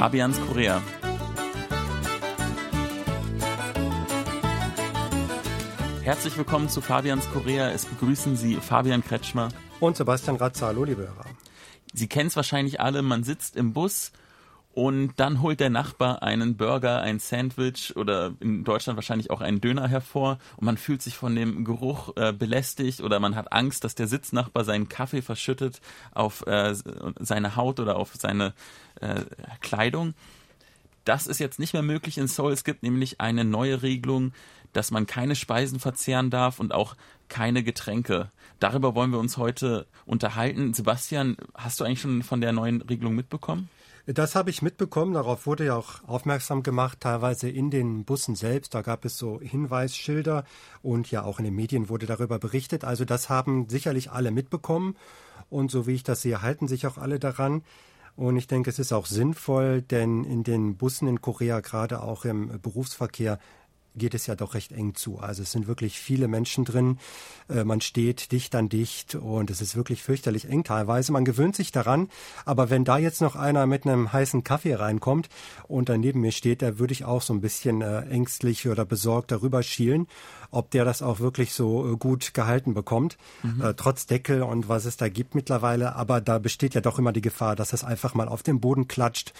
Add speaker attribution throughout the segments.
Speaker 1: Fabians Korea. Herzlich willkommen zu Fabians Korea. Es begrüßen Sie Fabian Kretschmer
Speaker 2: und Sebastian Ratzer. Hallo, liebe Hörer.
Speaker 1: Sie kennen es wahrscheinlich alle, man sitzt im Bus und dann holt der Nachbar einen Burger, ein Sandwich oder in Deutschland wahrscheinlich auch einen Döner hervor und man fühlt sich von dem Geruch äh, belästigt oder man hat Angst, dass der Sitznachbar seinen Kaffee verschüttet auf äh, seine Haut oder auf seine äh, Kleidung. Das ist jetzt nicht mehr möglich in Seoul. Es gibt nämlich eine neue Regelung, dass man keine Speisen verzehren darf und auch keine Getränke. Darüber wollen wir uns heute unterhalten. Sebastian, hast du eigentlich schon von der neuen Regelung mitbekommen?
Speaker 2: Das habe ich mitbekommen. Darauf wurde ja auch aufmerksam gemacht, teilweise in den Bussen selbst. Da gab es so Hinweisschilder und ja auch in den Medien wurde darüber berichtet. Also das haben sicherlich alle mitbekommen. Und so wie ich das sehe, halten sich auch alle daran. Und ich denke, es ist auch sinnvoll, denn in den Bussen in Korea, gerade auch im Berufsverkehr, geht es ja doch recht eng zu. Also es sind wirklich viele Menschen drin. Äh, man steht dicht an dicht und es ist wirklich fürchterlich eng teilweise. Man gewöhnt sich daran. Aber wenn da jetzt noch einer mit einem heißen Kaffee reinkommt und dann neben mir steht, da würde ich auch so ein bisschen äh, ängstlich oder besorgt darüber schielen, ob der das auch wirklich so äh, gut gehalten bekommt, mhm. trotz Deckel und was es da gibt mittlerweile. Aber da besteht ja doch immer die Gefahr, dass es einfach mal auf den Boden klatscht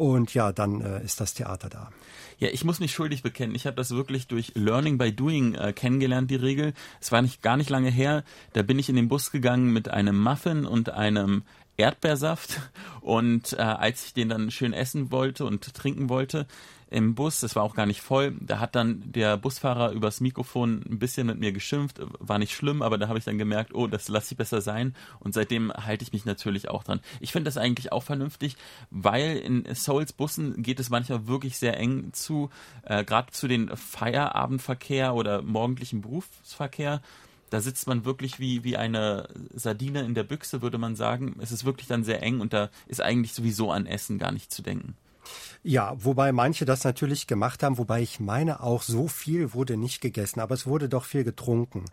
Speaker 2: und ja, dann äh, ist das Theater da.
Speaker 1: Ja, ich muss mich schuldig bekennen. Ich habe das wirklich durch Learning by Doing äh, kennengelernt, die Regel. Es war nicht gar nicht lange her. Da bin ich in den Bus gegangen mit einem Muffin und einem Erdbeersaft. Und äh, als ich den dann schön essen wollte und trinken wollte, im Bus, das war auch gar nicht voll, da hat dann der Busfahrer übers Mikrofon ein bisschen mit mir geschimpft, war nicht schlimm, aber da habe ich dann gemerkt, oh, das lasse ich besser sein und seitdem halte ich mich natürlich auch dran. Ich finde das eigentlich auch vernünftig, weil in Souls Bussen geht es manchmal wirklich sehr eng zu, äh, gerade zu den Feierabendverkehr oder morgendlichen Berufsverkehr da sitzt man wirklich wie, wie eine Sardine in der Büchse, würde man sagen. Es ist wirklich dann sehr eng und da ist eigentlich sowieso an Essen gar nicht zu denken.
Speaker 2: Ja, wobei manche das natürlich gemacht haben, wobei ich meine auch, so viel wurde nicht gegessen, aber es wurde doch viel getrunken.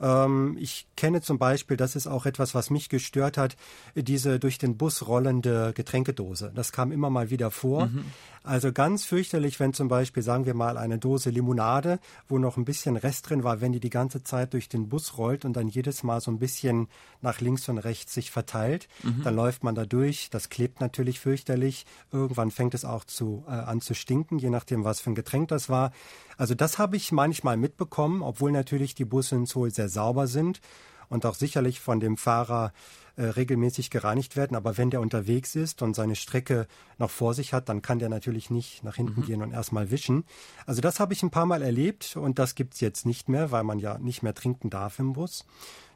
Speaker 2: Ähm, ich kenne zum Beispiel, das ist auch etwas, was mich gestört hat, diese durch den Bus rollende Getränkedose. Das kam immer mal wieder vor. Mhm. Also ganz fürchterlich, wenn zum Beispiel, sagen wir mal, eine Dose Limonade, wo noch ein bisschen Rest drin war, wenn die die ganze Zeit durch den Bus rollt und dann jedes Mal so ein bisschen nach links und rechts sich verteilt, mhm. dann läuft man da durch. Das klebt natürlich fürchterlich. Irgendwann fängt es auch zu, äh, an zu stinken, je nachdem, was für ein Getränk das war. Also das habe ich manchmal mitbekommen, obwohl natürlich die Busse in Seoul sehr sauber sind und auch sicherlich von dem Fahrer äh, regelmäßig gereinigt werden. Aber wenn der unterwegs ist und seine Strecke noch vor sich hat, dann kann der natürlich nicht nach hinten mhm. gehen und erstmal wischen. Also das habe ich ein paar Mal erlebt und das gibt's jetzt nicht mehr, weil man ja nicht mehr trinken darf im Bus.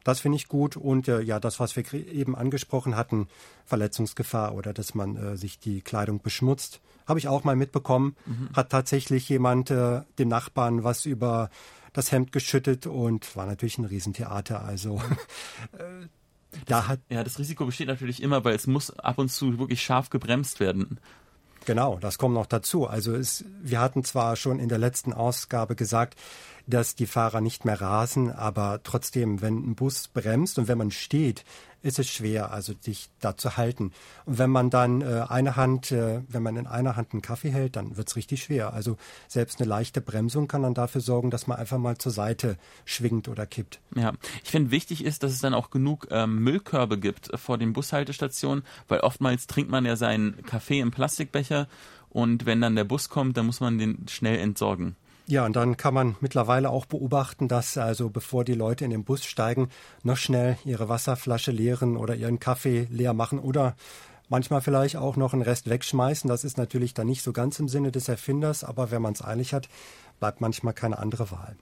Speaker 2: Das finde ich gut und äh, ja, das, was wir eben angesprochen hatten, Verletzungsgefahr oder dass man äh, sich die Kleidung beschmutzt, habe ich auch mal mitbekommen. Mhm. Hat tatsächlich jemand äh, dem Nachbarn was über das Hemd geschüttet und war natürlich ein Riesentheater. Also
Speaker 1: äh, da hat ja das Risiko besteht natürlich immer, weil es muss ab und zu wirklich scharf gebremst werden.
Speaker 2: Genau, das kommt noch dazu. Also es, wir hatten zwar schon in der letzten Ausgabe gesagt, dass die Fahrer nicht mehr rasen, aber trotzdem, wenn ein Bus bremst und wenn man steht, ist es schwer, also sich da zu halten. Und wenn man dann äh, eine Hand, äh, wenn man in einer Hand einen Kaffee hält, dann wird es richtig schwer. Also selbst eine leichte Bremsung kann dann dafür sorgen, dass man einfach mal zur Seite schwingt oder kippt.
Speaker 1: Ja, ich finde wichtig ist, dass es dann auch genug ähm, Müllkörbe gibt vor den Bushaltestationen, weil oftmals trinkt man ja seinen Kaffee im Plastikbecher und wenn dann der Bus kommt, dann muss man den schnell entsorgen.
Speaker 2: Ja, und dann kann man mittlerweile auch beobachten, dass also bevor die Leute in den Bus steigen, noch schnell ihre Wasserflasche leeren oder ihren Kaffee leer machen oder manchmal vielleicht auch noch einen Rest wegschmeißen. Das ist natürlich dann nicht so ganz im Sinne des Erfinders, aber wenn man es eilig hat, bleibt manchmal keine andere Wahl.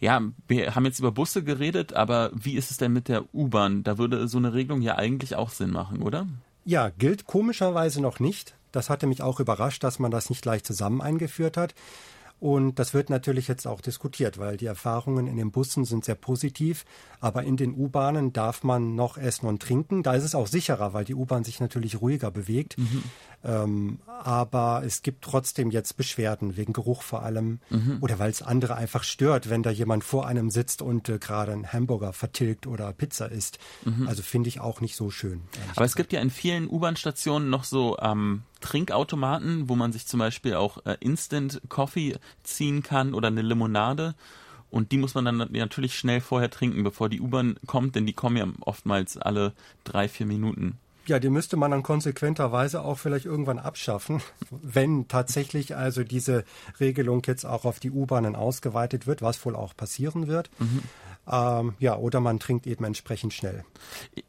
Speaker 1: Ja, wir haben jetzt über Busse geredet, aber wie ist es denn mit der U-Bahn? Da würde so eine Regelung ja eigentlich auch Sinn machen, oder?
Speaker 2: Ja, gilt komischerweise noch nicht. Das hatte mich auch überrascht, dass man das nicht gleich zusammen eingeführt hat. Und das wird natürlich jetzt auch diskutiert, weil die Erfahrungen in den Bussen sind sehr positiv. Aber in den U-Bahnen darf man noch essen und trinken. Da ist es auch sicherer, weil die U-Bahn sich natürlich ruhiger bewegt. Mhm. Ähm, aber es gibt trotzdem jetzt Beschwerden wegen Geruch vor allem mhm. oder weil es andere einfach stört, wenn da jemand vor einem sitzt und äh, gerade einen Hamburger vertilgt oder Pizza isst. Mhm. Also finde ich auch nicht so schön.
Speaker 1: Aber es gibt ja in vielen U-Bahn-Stationen noch so ähm, Trinkautomaten, wo man sich zum Beispiel auch äh, Instant Coffee ziehen kann oder eine Limonade. Und die muss man dann natürlich schnell vorher trinken, bevor die U-Bahn kommt, denn die kommen ja oftmals alle drei, vier Minuten.
Speaker 2: Ja, die müsste man dann konsequenterweise auch vielleicht irgendwann abschaffen, wenn tatsächlich also diese Regelung jetzt auch auf die U-Bahnen ausgeweitet wird, was wohl auch passieren wird. Mhm. Ähm, ja, oder man trinkt eben entsprechend schnell.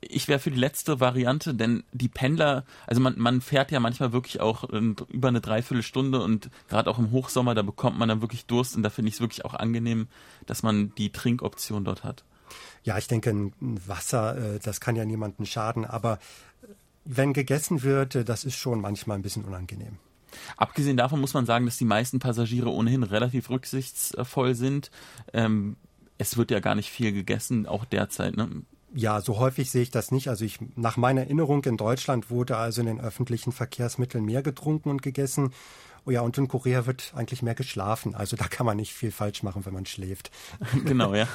Speaker 1: Ich wäre für die letzte Variante, denn die Pendler, also man, man fährt ja manchmal wirklich auch über eine Dreiviertelstunde und gerade auch im Hochsommer, da bekommt man dann wirklich Durst und da finde ich es wirklich auch angenehm, dass man die Trinkoption dort hat.
Speaker 2: Ja, ich denke, ein Wasser, äh, das kann ja niemandem schaden, aber wenn gegessen wird, äh, das ist schon manchmal ein bisschen unangenehm.
Speaker 1: Abgesehen davon muss man sagen, dass die meisten Passagiere ohnehin relativ rücksichtsvoll sind. Ähm, es wird ja gar nicht viel gegessen, auch derzeit. Ne?
Speaker 2: Ja, so häufig sehe ich das nicht. Also ich, nach meiner Erinnerung in Deutschland wurde also in den öffentlichen Verkehrsmitteln mehr getrunken und gegessen. Oh ja, und in Korea wird eigentlich mehr geschlafen. Also da kann man nicht viel falsch machen, wenn man schläft.
Speaker 1: Genau, ja.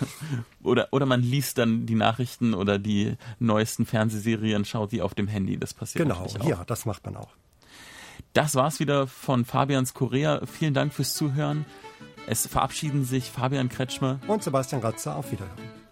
Speaker 1: Oder, oder man liest dann die Nachrichten oder die neuesten Fernsehserien, schaut die auf dem Handy. Das passiert
Speaker 2: Genau, auch. ja, das macht man auch.
Speaker 1: Das war's wieder von Fabians Korea. Vielen Dank fürs Zuhören. Es verabschieden sich Fabian Kretschmer
Speaker 2: und Sebastian Ratzer. Auf Wiederhören.